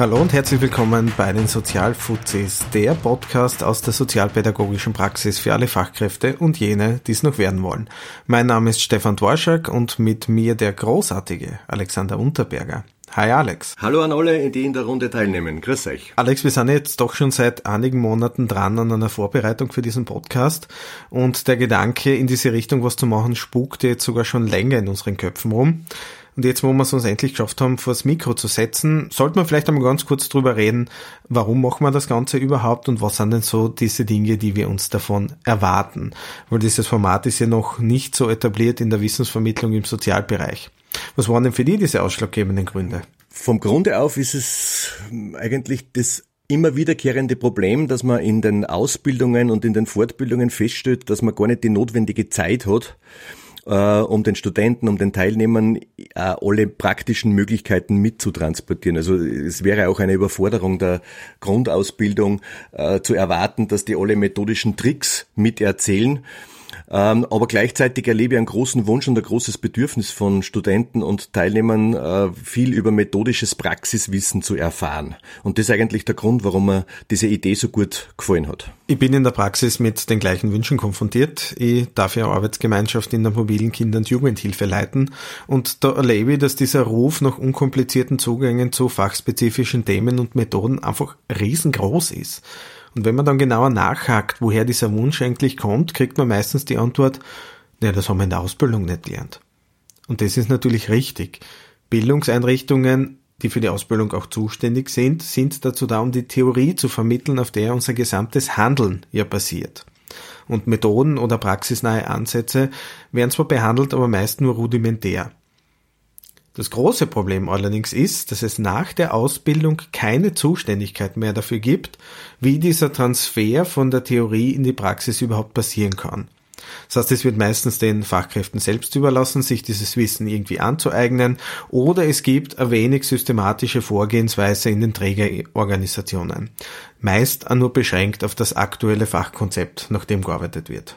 Hallo und herzlich willkommen bei den Sozialfuzis, der Podcast aus der sozialpädagogischen Praxis für alle Fachkräfte und jene, die es noch werden wollen. Mein Name ist Stefan Dworschak und mit mir der großartige Alexander Unterberger. Hi Alex. Hallo an alle, die in der Runde teilnehmen. Grüß euch. Alex, wir sind jetzt doch schon seit einigen Monaten dran an einer Vorbereitung für diesen Podcast und der Gedanke, in diese Richtung was zu machen, spukte jetzt sogar schon länger in unseren Köpfen rum. Und jetzt, wo wir es uns endlich geschafft haben, vor das Mikro zu setzen, sollte man vielleicht einmal ganz kurz drüber reden, warum machen wir das Ganze überhaupt und was sind denn so diese Dinge, die wir uns davon erwarten. Weil dieses Format ist ja noch nicht so etabliert in der Wissensvermittlung im Sozialbereich. Was waren denn für die diese ausschlaggebenden Gründe? Vom Grunde auf ist es eigentlich das immer wiederkehrende Problem, dass man in den Ausbildungen und in den Fortbildungen feststellt, dass man gar nicht die notwendige Zeit hat, äh, um den Studenten, um den Teilnehmern äh, alle praktischen Möglichkeiten mitzutransportieren. Also es wäre auch eine Überforderung der Grundausbildung äh, zu erwarten, dass die alle methodischen Tricks miterzählen. Ähm, aber gleichzeitig erlebe ich einen großen Wunsch und ein großes Bedürfnis von Studenten und Teilnehmern, äh, viel über methodisches Praxiswissen zu erfahren. Und das ist eigentlich der Grund, warum mir diese Idee so gut gefallen hat. Ich bin in der Praxis mit den gleichen Wünschen konfrontiert. Ich darf ja Arbeitsgemeinschaft in der mobilen Kinder- und Jugendhilfe leiten. Und da erlebe ich, dass dieser Ruf nach unkomplizierten Zugängen zu fachspezifischen Themen und Methoden einfach riesengroß ist. Und wenn man dann genauer nachhakt, woher dieser Wunsch eigentlich kommt, kriegt man meistens die Antwort, naja, das haben wir in der Ausbildung nicht gelernt. Und das ist natürlich richtig. Bildungseinrichtungen, die für die Ausbildung auch zuständig sind, sind dazu da, um die Theorie zu vermitteln, auf der unser gesamtes Handeln ja basiert. Und Methoden oder praxisnahe Ansätze werden zwar behandelt, aber meist nur rudimentär. Das große Problem allerdings ist, dass es nach der Ausbildung keine Zuständigkeit mehr dafür gibt, wie dieser Transfer von der Theorie in die Praxis überhaupt passieren kann. Das heißt, es wird meistens den Fachkräften selbst überlassen, sich dieses Wissen irgendwie anzueignen, oder es gibt eine wenig systematische Vorgehensweise in den Trägerorganisationen, meist nur beschränkt auf das aktuelle Fachkonzept, nach dem gearbeitet wird.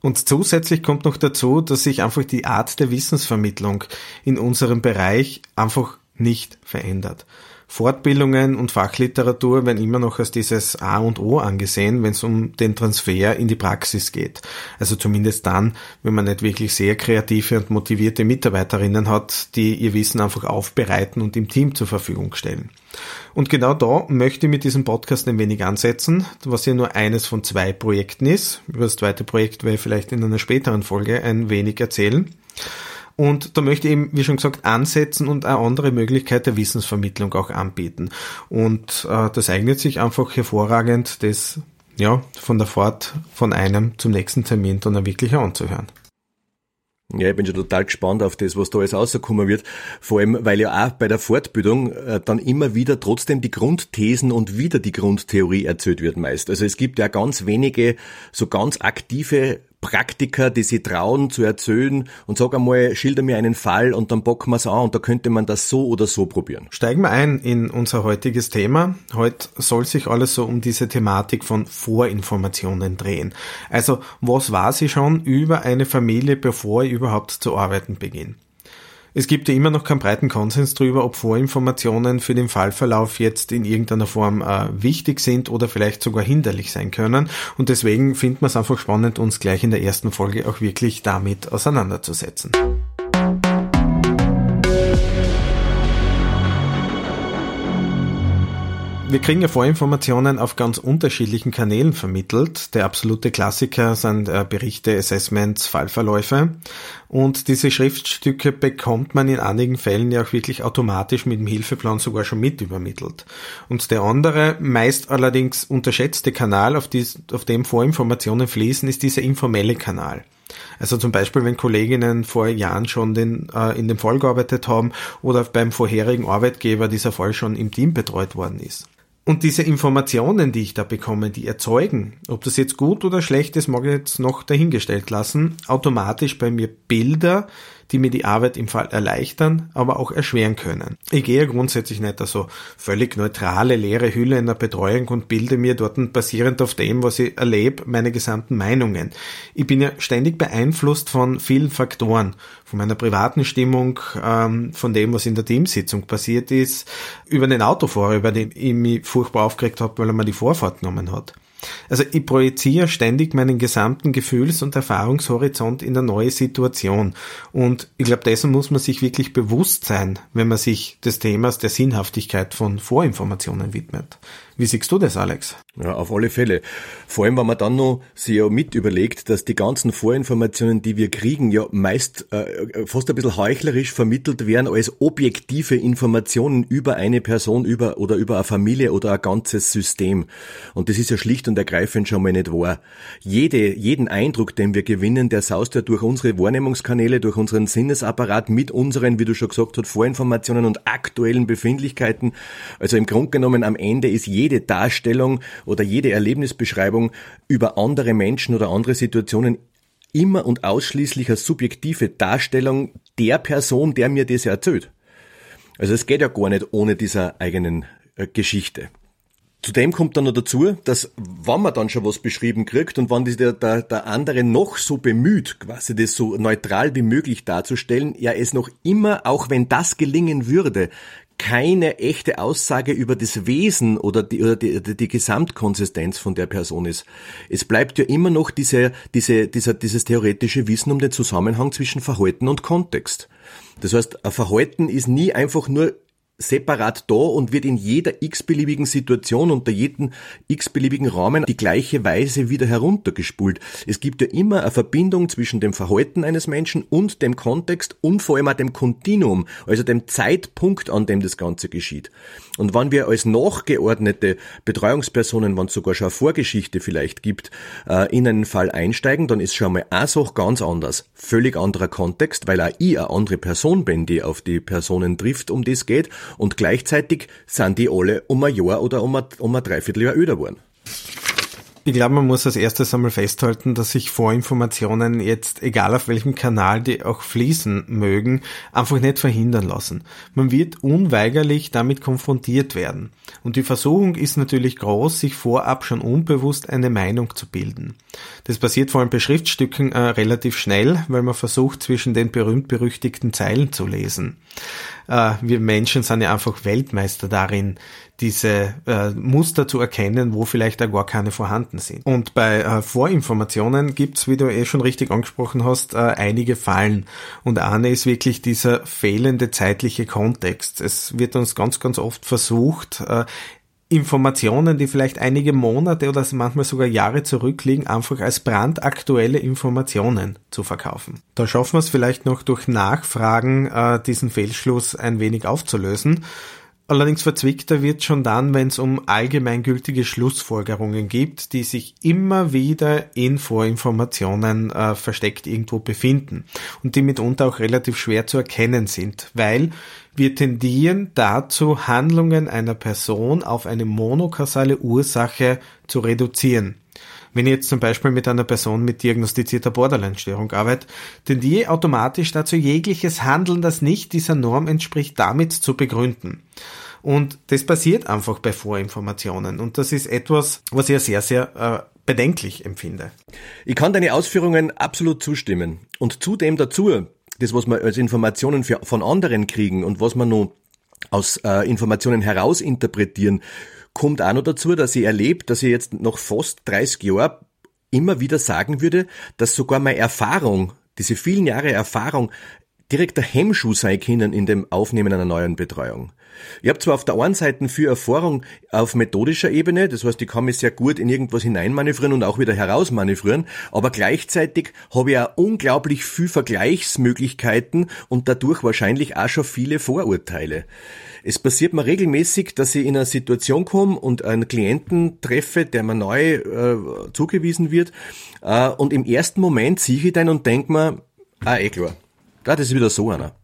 Und zusätzlich kommt noch dazu, dass sich einfach die Art der Wissensvermittlung in unserem Bereich einfach nicht verändert. Fortbildungen und Fachliteratur werden immer noch als dieses A und O angesehen, wenn es um den Transfer in die Praxis geht. Also zumindest dann, wenn man nicht wirklich sehr kreative und motivierte Mitarbeiterinnen hat, die ihr Wissen einfach aufbereiten und im Team zur Verfügung stellen. Und genau da möchte ich mit diesem Podcast ein wenig ansetzen, was ja nur eines von zwei Projekten ist. Über das zweite Projekt werde ich vielleicht in einer späteren Folge ein wenig erzählen. Und da möchte ich eben, wie schon gesagt, ansetzen und eine andere Möglichkeit der Wissensvermittlung auch anbieten. Und äh, das eignet sich einfach hervorragend, das ja von der Fahrt von einem zum nächsten Termin dann wirklich anzuhören. Ja, ich bin schon total gespannt auf das, was da alles rauskommen wird. Vor allem, weil ja auch bei der Fortbildung äh, dann immer wieder trotzdem die Grundthesen und wieder die Grundtheorie erzählt wird meist. Also es gibt ja ganz wenige so ganz aktive Praktiker, die sich trauen zu erzählen und sag einmal, schilder mir einen Fall und dann bocken wir es an und da könnte man das so oder so probieren. Steigen wir ein in unser heutiges Thema. Heute soll sich alles so um diese Thematik von Vorinformationen drehen. Also, was weiß ich schon über eine Familie, bevor ich überhaupt zu arbeiten beginne? Es gibt ja immer noch keinen breiten Konsens darüber, ob Vorinformationen für den Fallverlauf jetzt in irgendeiner Form äh, wichtig sind oder vielleicht sogar hinderlich sein können. Und deswegen finden wir es einfach spannend, uns gleich in der ersten Folge auch wirklich damit auseinanderzusetzen. Wir kriegen ja Vorinformationen auf ganz unterschiedlichen Kanälen vermittelt. Der absolute Klassiker sind äh, Berichte, Assessments, Fallverläufe. Und diese Schriftstücke bekommt man in einigen Fällen ja auch wirklich automatisch mit dem Hilfeplan sogar schon mit übermittelt. Und der andere, meist allerdings unterschätzte Kanal, auf, dies, auf dem Vorinformationen fließen, ist dieser informelle Kanal. Also zum Beispiel, wenn Kolleginnen vor Jahren schon den, äh, in dem Fall gearbeitet haben oder beim vorherigen Arbeitgeber dieser Fall schon im Team betreut worden ist. Und diese Informationen, die ich da bekomme, die erzeugen, ob das jetzt gut oder schlecht ist, mag ich jetzt noch dahingestellt lassen, automatisch bei mir Bilder, die mir die Arbeit im Fall erleichtern, aber auch erschweren können. Ich gehe grundsätzlich nicht so völlig neutrale, leere Hülle in der Betreuung und bilde mir dort basierend auf dem, was ich erlebe, meine gesamten Meinungen. Ich bin ja ständig beeinflusst von vielen Faktoren, von meiner privaten Stimmung, ähm, von dem, was in der Teamsitzung passiert ist, über den Autofahrer, über den ich mich furchtbar aufgeregt habe, weil er mir die Vorfahrt genommen hat. Also ich projiziere ständig meinen gesamten Gefühls- und Erfahrungshorizont in eine neue Situation. Und ich glaube, dessen muss man sich wirklich bewusst sein, wenn man sich des Themas der Sinnhaftigkeit von Vorinformationen widmet. Wie siehst du das, Alex? Ja, auf alle Fälle. Vor allem, wenn man dann noch sich ja mit überlegt, dass die ganzen Vorinformationen, die wir kriegen, ja meist äh, fast ein bisschen heuchlerisch vermittelt werden als objektive Informationen über eine Person über oder über eine Familie oder ein ganzes System. Und das ist ja schlicht und ergreifend schon mal nicht wahr. Jede, jeden Eindruck, den wir gewinnen, der saust ja durch unsere Wahrnehmungskanäle, durch unseren Sinnesapparat mit unseren, wie du schon gesagt hast, Vorinformationen und aktuellen Befindlichkeiten. Also im Grunde genommen am Ende ist jede jede Darstellung oder jede Erlebnisbeschreibung über andere Menschen oder andere Situationen immer und ausschließlich eine subjektive Darstellung der Person, der mir das erzählt. Also es geht ja gar nicht ohne dieser eigenen äh, Geschichte. Zudem kommt dann noch dazu, dass wenn man dann schon was beschrieben kriegt und wenn der, der, der andere noch so bemüht, quasi das so neutral wie möglich darzustellen, ja es noch immer, auch wenn das gelingen würde, keine echte Aussage über das Wesen oder die, oder die, die Gesamtkonsistenz von der Person ist. Es bleibt ja immer noch diese, diese, dieser, dieses theoretische Wissen um den Zusammenhang zwischen Verhalten und Kontext. Das heißt, ein Verhalten ist nie einfach nur separat da und wird in jeder x-beliebigen Situation unter jedem x-beliebigen Rahmen die gleiche Weise wieder heruntergespult. Es gibt ja immer eine Verbindung zwischen dem Verhalten eines Menschen und dem Kontext und vor allem auch dem Kontinuum, also dem Zeitpunkt, an dem das Ganze geschieht. Und wenn wir als nachgeordnete Betreuungspersonen, wenn es sogar schon eine Vorgeschichte vielleicht gibt, äh, in einen Fall einsteigen, dann ist schon mal eine Sache ganz anders. Völlig anderer Kontext, weil auch ich eine andere Person bin, die auf die Personen trifft, um das geht und gleichzeitig sind die alle um ein Jahr oder um ein, um ein Dreivierteljahr öder geworden. Ich glaube, man muss als erstes einmal festhalten, dass sich Vorinformationen jetzt, egal auf welchem Kanal die auch fließen mögen, einfach nicht verhindern lassen. Man wird unweigerlich damit konfrontiert werden. Und die Versuchung ist natürlich groß, sich vorab schon unbewusst eine Meinung zu bilden. Das passiert vor allem bei Schriftstücken äh, relativ schnell, weil man versucht, zwischen den berühmt-berüchtigten Zeilen zu lesen. Äh, wir Menschen sind ja einfach Weltmeister darin, diese äh, Muster zu erkennen, wo vielleicht auch gar keine vorhanden sind. Und bei äh, Vorinformationen gibt's, wie du eh schon richtig angesprochen hast, äh, einige Fallen. Und eine ist wirklich dieser fehlende zeitliche Kontext. Es wird uns ganz, ganz oft versucht, äh, Informationen, die vielleicht einige Monate oder manchmal sogar Jahre zurückliegen, einfach als brandaktuelle Informationen zu verkaufen. Da schaffen wir es vielleicht noch durch Nachfragen, äh, diesen Fehlschluss ein wenig aufzulösen. Allerdings verzwickter wird schon dann, wenn es um allgemeingültige Schlussfolgerungen gibt, die sich immer wieder in Vorinformationen äh, versteckt irgendwo befinden und die mitunter auch relativ schwer zu erkennen sind, weil wir tendieren dazu, Handlungen einer Person auf eine monokausale Ursache zu reduzieren. Wenn ich jetzt zum Beispiel mit einer Person mit diagnostizierter Borderline-Störung arbeite, tendiere automatisch dazu, jegliches Handeln, das nicht dieser Norm entspricht, damit zu begründen. Und das passiert einfach bei Vorinformationen. Und das ist etwas, was ich sehr, sehr äh, bedenklich empfinde. Ich kann deine Ausführungen absolut zustimmen. Und zudem dazu, das, was wir als Informationen für, von anderen kriegen und was wir noch aus äh, Informationen herausinterpretieren, kommt auch noch dazu, dass ich erlebe, dass ich jetzt noch fast 30 Jahre immer wieder sagen würde, dass sogar meine Erfahrung, diese vielen Jahre Erfahrung, direkter Hemmschuh sein können in dem Aufnehmen einer neuen Betreuung. Ich habe zwar auf der einen Seite viel Erfahrung auf methodischer Ebene, das heißt, ich kann mich sehr gut in irgendwas hineinmanövrieren und auch wieder herausmanövrieren, aber gleichzeitig habe ich auch unglaublich viel Vergleichsmöglichkeiten und dadurch wahrscheinlich auch schon viele Vorurteile. Es passiert mir regelmäßig, dass ich in eine Situation komme und einen Klienten treffe, der mir neu äh, zugewiesen wird. Äh, und im ersten Moment sehe ich den und denke mir, ah, eh klar. Das ist wieder so einer.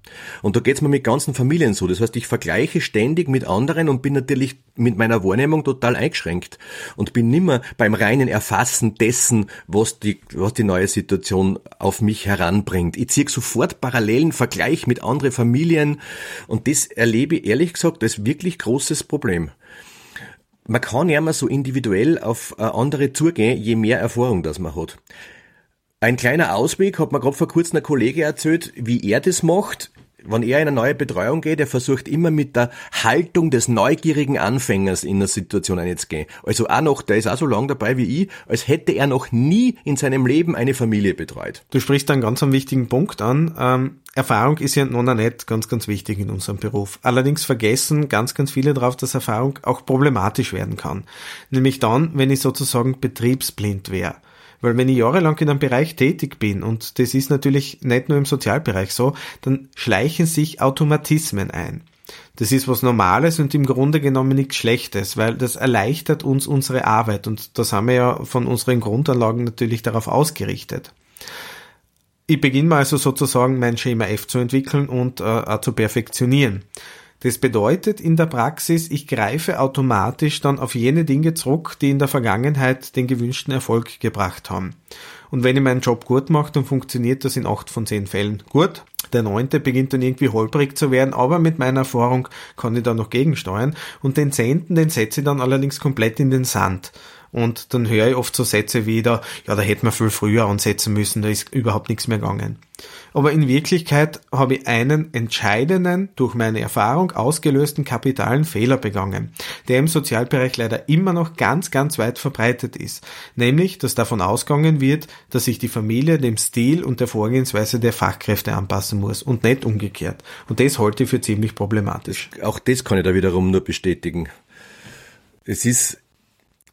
Und da geht's mir mit ganzen Familien so. Das heißt, ich vergleiche ständig mit anderen und bin natürlich mit meiner Wahrnehmung total eingeschränkt und bin nimmer beim reinen Erfassen dessen, was die, was die neue Situation auf mich heranbringt. Ich ziehe sofort parallelen Vergleich mit anderen Familien und das erlebe ich ehrlich gesagt als wirklich großes Problem. Man kann ja immer so individuell auf äh, andere zugehen, je mehr Erfahrung das man hat. Ein kleiner Ausweg hat mir gerade vor kurzem ein Kollege erzählt, wie er das macht. Wenn er in eine neue Betreuung geht, er versucht immer mit der Haltung des neugierigen Anfängers in eine Situation einzugehen. Also auch noch, der ist auch so lang dabei wie ich, als hätte er noch nie in seinem Leben eine Familie betreut. Du sprichst einen ganz einen wichtigen Punkt an. Ähm, Erfahrung ist ja noch nicht ganz, ganz wichtig in unserem Beruf. Allerdings vergessen ganz, ganz viele darauf, dass Erfahrung auch problematisch werden kann. Nämlich dann, wenn ich sozusagen betriebsblind wäre. Weil wenn ich jahrelang in einem Bereich tätig bin, und das ist natürlich nicht nur im Sozialbereich so, dann schleichen sich Automatismen ein. Das ist was Normales und im Grunde genommen nichts Schlechtes, weil das erleichtert uns unsere Arbeit und das haben wir ja von unseren Grundanlagen natürlich darauf ausgerichtet. Ich beginne mal also sozusagen mein Schema F zu entwickeln und äh, zu perfektionieren. Das bedeutet in der Praxis, ich greife automatisch dann auf jene Dinge zurück, die in der Vergangenheit den gewünschten Erfolg gebracht haben. Und wenn ich meinen Job gut mache, dann funktioniert das in acht von zehn Fällen gut. Der neunte beginnt dann irgendwie holprig zu werden, aber mit meiner Erfahrung kann ich da noch gegensteuern. Und den zehnten, den setze ich dann allerdings komplett in den Sand. Und dann höre ich oft so Sätze wie da, ja, da hätte man viel früher ansetzen müssen, da ist überhaupt nichts mehr gegangen. Aber in Wirklichkeit habe ich einen entscheidenden, durch meine Erfahrung ausgelösten kapitalen Fehler begangen, der im Sozialbereich leider immer noch ganz, ganz weit verbreitet ist. Nämlich, dass davon ausgegangen wird, dass sich die Familie dem Stil und der Vorgehensweise der Fachkräfte anpassen muss und nicht umgekehrt. Und das halte ich für ziemlich problematisch. Auch das kann ich da wiederum nur bestätigen. Es ist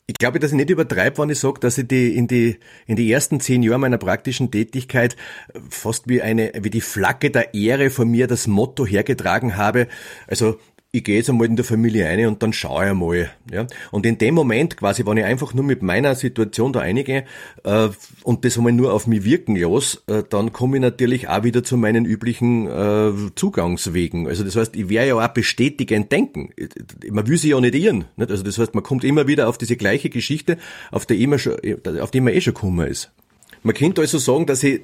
ich glaube, dass ich nicht übertreibe, wenn ich sage, dass ich die in die in die ersten zehn Jahre meiner praktischen Tätigkeit fast wie eine wie die Flagge der Ehre von mir das Motto hergetragen habe. Also ich gehe jetzt einmal in der Familie ein und dann schaue ich einmal. Ja? Und in dem Moment quasi, wenn ich einfach nur mit meiner Situation da einige äh, und das einmal nur auf mich wirken los, äh, dann komme ich natürlich auch wieder zu meinen üblichen äh, Zugangswegen. Also das heißt, ich werde ja auch bestätigend denken. Man will sich ja nicht irren. Nicht? Also das heißt, man kommt immer wieder auf diese gleiche Geschichte, auf die, immer schon, auf die man eh schon gekommen ist. Man könnte also sagen, dass ich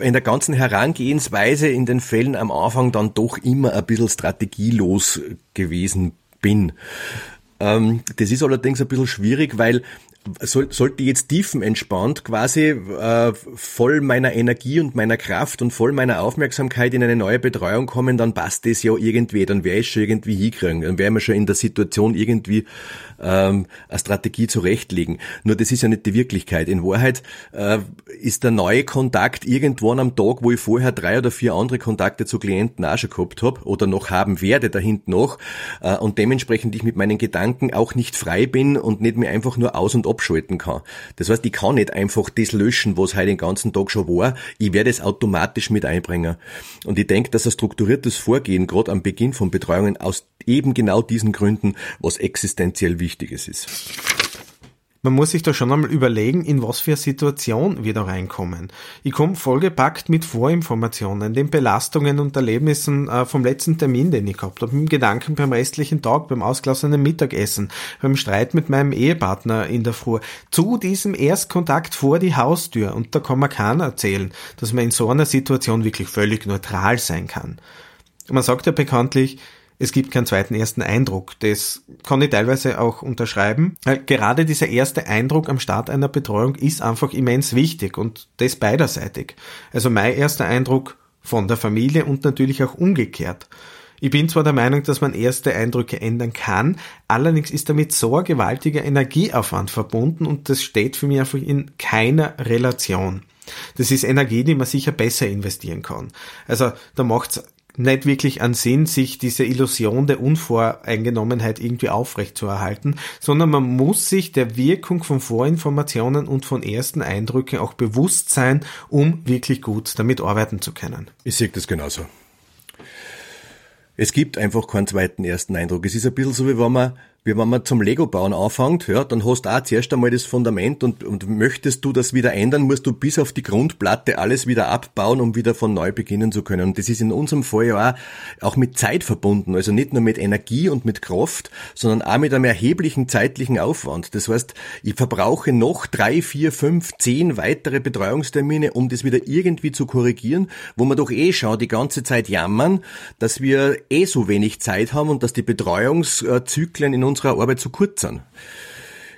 in der ganzen Herangehensweise in den Fällen am Anfang dann doch immer ein bisschen strategielos gewesen bin. Ähm, das ist allerdings ein bisschen schwierig, weil soll, sollte jetzt tiefenentspannt quasi äh, voll meiner Energie und meiner Kraft und voll meiner Aufmerksamkeit in eine neue Betreuung kommen, dann passt das ja irgendwie, dann wäre ich schon irgendwie hinkriegen, dann wäre wir schon in der Situation irgendwie ähm, eine Strategie zurechtlegen. Nur das ist ja nicht die Wirklichkeit. In Wahrheit äh, ist der neue Kontakt irgendwann am Tag, wo ich vorher drei oder vier andere Kontakte zu Klienten auch schon gehabt habe oder noch haben werde da hinten noch äh, und dementsprechend ich mit meinen Gedanken auch nicht frei bin und nicht mehr einfach nur aus- und abschalten kann. Das heißt, ich kann nicht einfach das löschen, was heute den ganzen Tag schon war. Ich werde es automatisch mit einbringen. Und ich denke, dass ein strukturiertes Vorgehen gerade am Beginn von Betreuungen aus eben genau diesen Gründen was existenziell Wichtiges ist man muss sich da schon einmal überlegen, in was für eine Situation wir da reinkommen. Ich komme vollgepackt mit Vorinformationen, den Belastungen und Erlebnissen äh, vom letzten Termin, den ich gehabt habe, mit Gedanken beim restlichen Tag, beim ausgelassenen Mittagessen, beim Streit mit meinem Ehepartner in der Früh, zu diesem Erstkontakt vor die Haustür. Und da kann man keiner erzählen, dass man in so einer Situation wirklich völlig neutral sein kann. Man sagt ja bekanntlich, es gibt keinen zweiten ersten Eindruck. Das kann ich teilweise auch unterschreiben. Gerade dieser erste Eindruck am Start einer Betreuung ist einfach immens wichtig und das beiderseitig. Also mein erster Eindruck von der Familie und natürlich auch umgekehrt. Ich bin zwar der Meinung, dass man erste Eindrücke ändern kann, allerdings ist damit so ein gewaltiger Energieaufwand verbunden und das steht für mich einfach in keiner Relation. Das ist Energie, die man sicher besser investieren kann. Also da macht es nicht wirklich an Sinn, sich diese Illusion der Unvoreingenommenheit irgendwie aufrecht zu erhalten, sondern man muss sich der Wirkung von Vorinformationen und von ersten Eindrücken auch bewusst sein, um wirklich gut damit arbeiten zu können. Ich sehe das genauso. Es gibt einfach keinen zweiten ersten Eindruck. Es ist ein bisschen so, wie wenn man wie wenn man zum Lego-Bauen anfängt, ja, dann hast du auch zuerst einmal das Fundament und, und möchtest du das wieder ändern, musst du bis auf die Grundplatte alles wieder abbauen, um wieder von neu beginnen zu können. Und das ist in unserem Fall ja auch, auch mit Zeit verbunden, also nicht nur mit Energie und mit Kraft, sondern auch mit einem erheblichen zeitlichen Aufwand. Das heißt, ich verbrauche noch drei, vier, fünf, zehn weitere Betreuungstermine, um das wieder irgendwie zu korrigieren, wo wir doch eh schon die ganze Zeit jammern, dass wir eh so wenig Zeit haben und dass die Betreuungszyklen in unserer Arbeit zu kurz sind.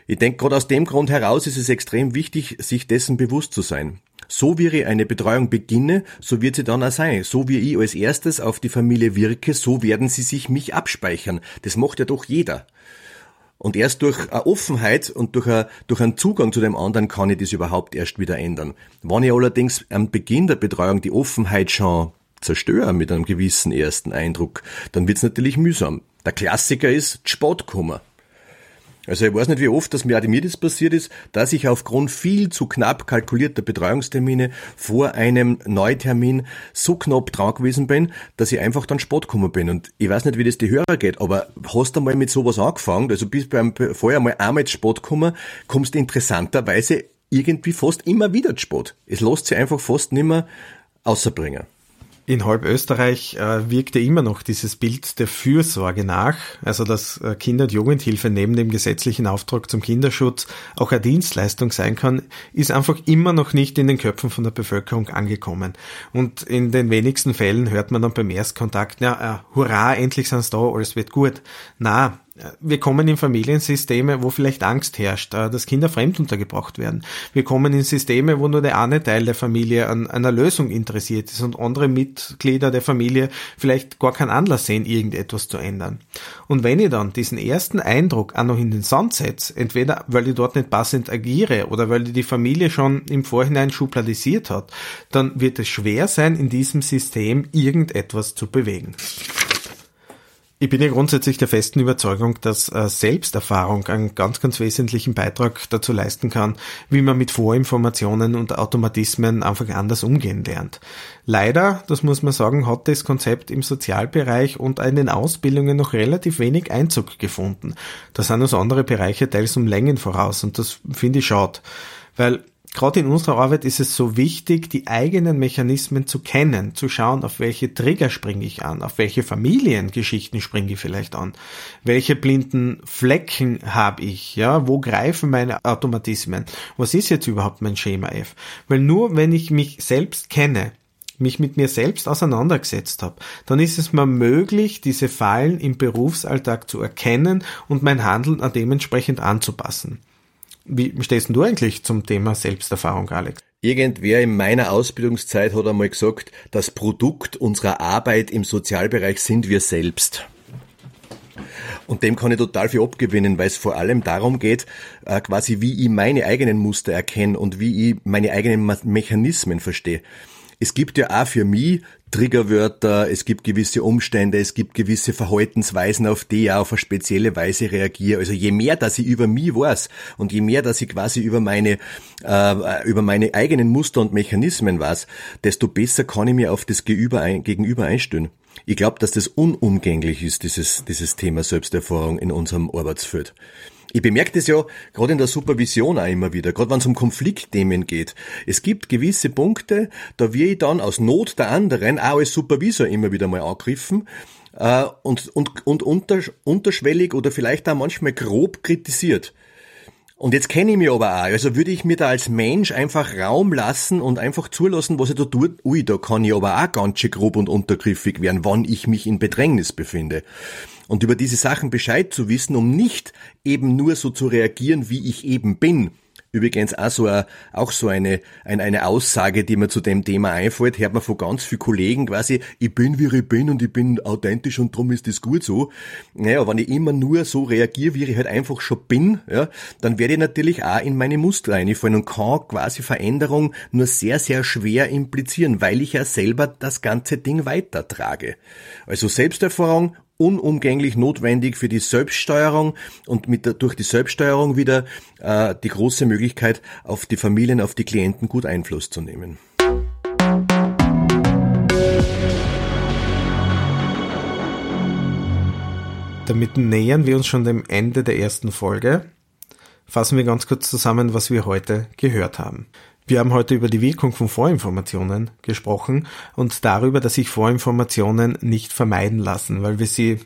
Ich denke, gerade aus dem Grund heraus ist es extrem wichtig, sich dessen bewusst zu sein. So wie ich eine Betreuung beginne, so wird sie dann auch sein. So wie ich als erstes auf die Familie wirke, so werden sie sich mich abspeichern. Das macht ja doch jeder. Und erst durch eine Offenheit und durch, eine, durch einen Zugang zu dem anderen kann ich das überhaupt erst wieder ändern. Wenn ich allerdings am Beginn der Betreuung die Offenheit schon zerstöre mit einem gewissen ersten Eindruck, dann wird es natürlich mühsam. Der Klassiker ist Sportkummer. Also ich weiß nicht, wie oft, dass mir mir das passiert ist, dass ich aufgrund viel zu knapp kalkulierter Betreuungstermine vor einem Neutermin so knapp dran gewesen bin, dass ich einfach dann Sportkummer bin. Und ich weiß nicht, wie das die Hörer geht, aber hast du mal mit sowas angefangen, also bis beim vorher mal einmal Sportkummer, kommst du interessanterweise irgendwie fast immer wieder Sport. Es lässt sich einfach fast nimmer außerbringen. In halb Österreich äh, wirkte immer noch dieses Bild der Fürsorge nach, also dass äh, Kinder- und Jugendhilfe neben dem gesetzlichen Auftrag zum Kinderschutz auch eine Dienstleistung sein kann, ist einfach immer noch nicht in den Köpfen von der Bevölkerung angekommen. Und in den wenigsten Fällen hört man dann beim Erstkontakt, ja, äh, hurra, endlich sind's da, alles wird gut. Na, wir kommen in Familiensysteme, wo vielleicht Angst herrscht, äh, dass Kinder fremd untergebracht werden. Wir kommen in Systeme, wo nur der eine Teil der Familie an einer Lösung interessiert ist und andere Mitglieder der Familie vielleicht gar keinen Anlass sehen, irgendetwas zu ändern. Und wenn ich dann diesen ersten Eindruck auch noch in den Sand setze, entweder weil ich dort nicht passend agiere oder weil die Familie schon im Vorhinein schubladisiert hat, dann wird es schwer sein, in diesem System irgendetwas zu bewegen. Ich bin ja grundsätzlich der festen Überzeugung, dass äh, Selbsterfahrung einen ganz, ganz wesentlichen Beitrag dazu leisten kann, wie man mit Vorinformationen und Automatismen einfach anders umgehen lernt. Leider, das muss man sagen, hat das Konzept im Sozialbereich und in den Ausbildungen noch relativ wenig Einzug gefunden. Da sind uns andere Bereiche teils um Längen voraus und das finde ich schade. Weil Gerade in unserer Arbeit ist es so wichtig, die eigenen Mechanismen zu kennen, zu schauen, auf welche Trigger springe ich an, auf welche Familiengeschichten springe ich vielleicht an, welche blinden Flecken habe ich, ja, wo greifen meine Automatismen, was ist jetzt überhaupt mein Schema F? Weil nur wenn ich mich selbst kenne, mich mit mir selbst auseinandergesetzt habe, dann ist es mir möglich, diese Fallen im Berufsalltag zu erkennen und mein Handeln dementsprechend anzupassen. Wie stehst du eigentlich zum Thema Selbsterfahrung, Alex? Irgendwer in meiner Ausbildungszeit hat einmal gesagt, das Produkt unserer Arbeit im Sozialbereich sind wir selbst. Und dem kann ich total viel abgewinnen, weil es vor allem darum geht, äh, quasi wie ich meine eigenen Muster erkenne und wie ich meine eigenen Mechanismen verstehe. Es gibt ja auch für mich Triggerwörter, es gibt gewisse Umstände, es gibt gewisse Verhaltensweisen, auf die ich auf eine spezielle Weise reagiere. Also je mehr, dass ich über mich weiß und je mehr, dass ich quasi über meine, äh, über meine eigenen Muster und Mechanismen weiß, desto besser kann ich mir auf das Gegenüber einstellen. Ich glaube, dass das unumgänglich ist, dieses, dieses Thema Selbsterfahrung in unserem Arbeitsfeld. Ich bemerke das ja gerade in der Supervision auch immer wieder, gerade wenn es um Konfliktthemen geht. Es gibt gewisse Punkte, da wir ich dann aus Not der anderen auch als Supervisor immer wieder mal angegriffen äh, und, und, und unter, unterschwellig oder vielleicht auch manchmal grob kritisiert. Und jetzt kenne ich mich aber auch. Also würde ich mir da als Mensch einfach Raum lassen und einfach zulassen, was ich da tue. Ui, da kann ich aber auch ganz schön grob und untergriffig werden, wann ich mich in Bedrängnis befinde. Und über diese Sachen Bescheid zu wissen, um nicht eben nur so zu reagieren, wie ich eben bin, Übrigens auch so, eine, auch so eine, eine, Aussage, die mir zu dem Thema einfällt, hört man von ganz vielen Kollegen quasi, ich bin wie ich bin und ich bin authentisch und drum ist das gut so. Naja, wenn ich immer nur so reagiere, wie ich halt einfach schon bin, ja, dann werde ich natürlich auch in meine Muster reinfallen und kann quasi Veränderung nur sehr, sehr schwer implizieren, weil ich ja selber das ganze Ding weitertrage. Also Selbsterfahrung unumgänglich notwendig für die Selbststeuerung und mit der, durch die Selbststeuerung wieder äh, die große Möglichkeit, auf die Familien, auf die Klienten gut Einfluss zu nehmen. Damit nähern wir uns schon dem Ende der ersten Folge. Fassen wir ganz kurz zusammen, was wir heute gehört haben. Wir haben heute über die Wirkung von Vorinformationen gesprochen und darüber, dass sich Vorinformationen nicht vermeiden lassen, weil wir sie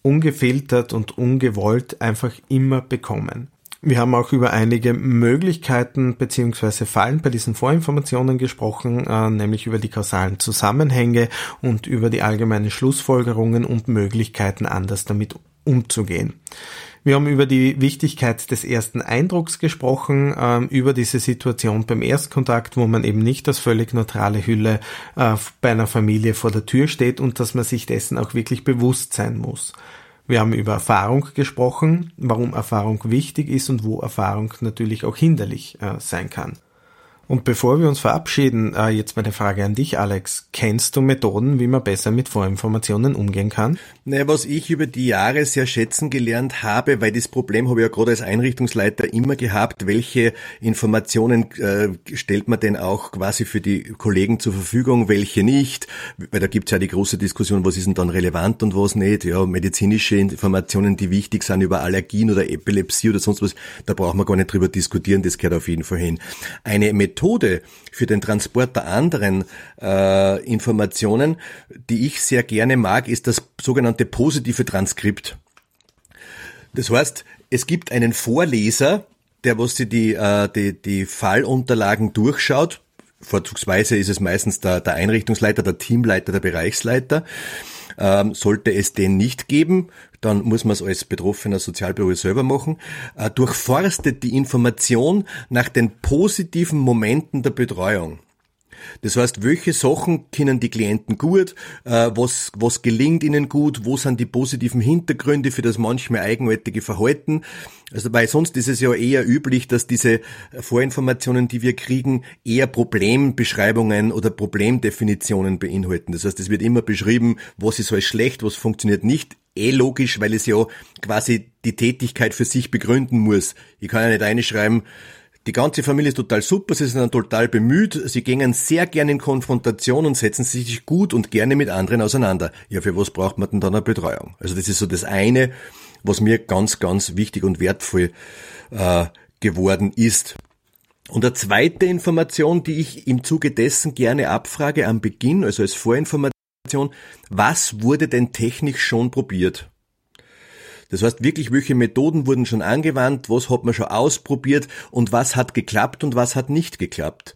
ungefiltert und ungewollt einfach immer bekommen. Wir haben auch über einige Möglichkeiten beziehungsweise Fallen bei diesen Vorinformationen gesprochen, äh, nämlich über die kausalen Zusammenhänge und über die allgemeinen Schlussfolgerungen und Möglichkeiten, anders damit umzugehen. Wir haben über die Wichtigkeit des ersten Eindrucks gesprochen, äh, über diese Situation beim Erstkontakt, wo man eben nicht als völlig neutrale Hülle äh, bei einer Familie vor der Tür steht und dass man sich dessen auch wirklich bewusst sein muss. Wir haben über Erfahrung gesprochen, warum Erfahrung wichtig ist und wo Erfahrung natürlich auch hinderlich äh, sein kann. Und bevor wir uns verabschieden, äh, jetzt meine Frage an dich, Alex. Kennst du Methoden, wie man besser mit Vorinformationen umgehen kann? Naja, was ich über die Jahre sehr schätzen gelernt habe, weil das Problem habe ich ja gerade als Einrichtungsleiter immer gehabt, welche Informationen äh, stellt man denn auch quasi für die Kollegen zur Verfügung, welche nicht? Weil da gibt's ja die große Diskussion, was ist denn dann relevant und was nicht. Ja, medizinische Informationen, die wichtig sind über Allergien oder Epilepsie oder sonst was, da braucht man gar nicht drüber diskutieren, das gehört auf jeden Fall hin. Eine für den Transport der anderen äh, Informationen, die ich sehr gerne mag, ist das sogenannte positive Transkript. Das heißt, es gibt einen Vorleser, der was sie die, äh, die, die Fallunterlagen durchschaut. Vorzugsweise ist es meistens der, der Einrichtungsleiter, der Teamleiter, der Bereichsleiter. Ähm, sollte es den nicht geben, dann muss man es als betroffener Sozialbüro selber machen, äh, durchforstet die Information nach den positiven Momenten der Betreuung. Das heißt, welche Sachen kennen die Klienten gut, äh, was, was gelingt ihnen gut, wo sind die positiven Hintergründe für das manchmal eigenartige Verhalten. Also, weil sonst ist es ja eher üblich, dass diese Vorinformationen, die wir kriegen, eher Problembeschreibungen oder Problemdefinitionen beinhalten. Das heißt, es wird immer beschrieben, was ist alles schlecht, was funktioniert nicht. Eh logisch, weil es ja quasi die Tätigkeit für sich begründen muss. Ich kann ja nicht reinschreiben, die ganze Familie ist total super, sie sind total bemüht, sie gehen sehr gerne in Konfrontation und setzen sich gut und gerne mit anderen auseinander. Ja, für was braucht man denn dann eine Betreuung? Also das ist so das eine, was mir ganz, ganz wichtig und wertvoll äh, geworden ist. Und eine zweite Information, die ich im Zuge dessen gerne abfrage am Beginn, also als Vorinformation, was wurde denn technisch schon probiert? Das heißt wirklich, welche Methoden wurden schon angewandt, was hat man schon ausprobiert und was hat geklappt und was hat nicht geklappt.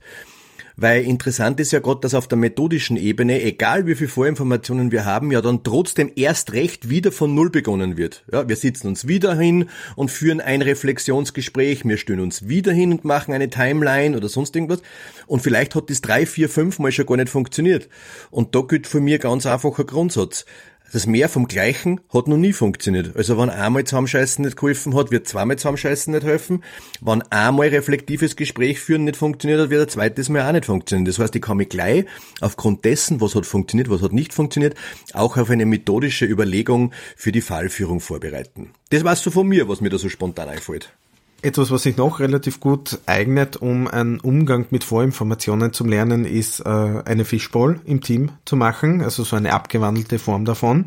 Weil interessant ist ja gerade, dass auf der methodischen Ebene, egal wie viele Vorinformationen wir haben, ja dann trotzdem erst recht wieder von Null begonnen wird. Ja, wir sitzen uns wieder hin und führen ein Reflexionsgespräch, wir stellen uns wieder hin und machen eine Timeline oder sonst irgendwas. Und vielleicht hat das drei, vier, fünf Mal schon gar nicht funktioniert. Und da gilt für mich ganz einfach ein Grundsatz das Mehr vom Gleichen hat noch nie funktioniert. Also wenn einmal Zusammenscheißen nicht geholfen hat, wird zweimal Zusammenscheißen nicht helfen. Wenn einmal reflektives Gespräch führen nicht funktioniert hat, wird ein zweites Mal auch nicht funktionieren. Das heißt, ich kann mich gleich aufgrund dessen, was hat funktioniert, was hat nicht funktioniert, auch auf eine methodische Überlegung für die Fallführung vorbereiten. Das war's so von mir, was mir da so spontan einfällt. Etwas, was sich noch relativ gut eignet, um einen Umgang mit Vorinformationen zu lernen, ist äh, eine Fishbowl im Team zu machen, also so eine abgewandelte Form davon.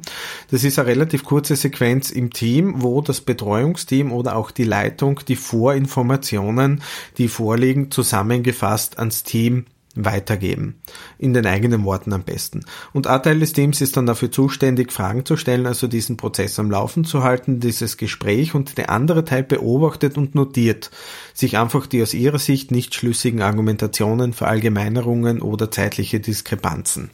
Das ist eine relativ kurze Sequenz im Team, wo das Betreuungsteam oder auch die Leitung die Vorinformationen, die vorliegen, zusammengefasst ans Team weitergeben. In den eigenen Worten am besten. Und ein Teil des Teams ist dann dafür zuständig, Fragen zu stellen, also diesen Prozess am Laufen zu halten, dieses Gespräch und der andere Teil beobachtet und notiert, sich einfach die aus ihrer Sicht nicht schlüssigen Argumentationen, Verallgemeinerungen oder zeitliche Diskrepanzen.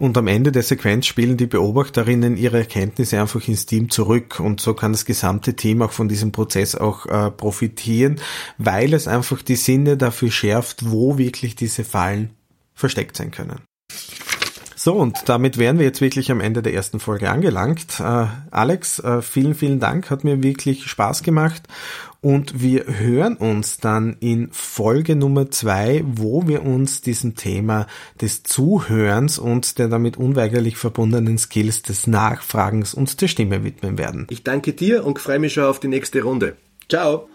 Und am Ende der Sequenz spielen die Beobachterinnen ihre Erkenntnisse einfach ins Team zurück und so kann das gesamte Team auch von diesem Prozess auch äh, profitieren, weil es einfach die Sinne dafür schärft, wo wirklich diese Fallen versteckt sein können. So, und damit wären wir jetzt wirklich am Ende der ersten Folge angelangt. Äh, Alex, äh, vielen, vielen Dank, hat mir wirklich Spaß gemacht und wir hören uns dann in Folge Nummer zwei, wo wir uns diesem Thema des Zuhörens und der damit unweigerlich verbundenen Skills des Nachfragens und der Stimme widmen werden. Ich danke dir und freue mich schon auf die nächste Runde. Ciao!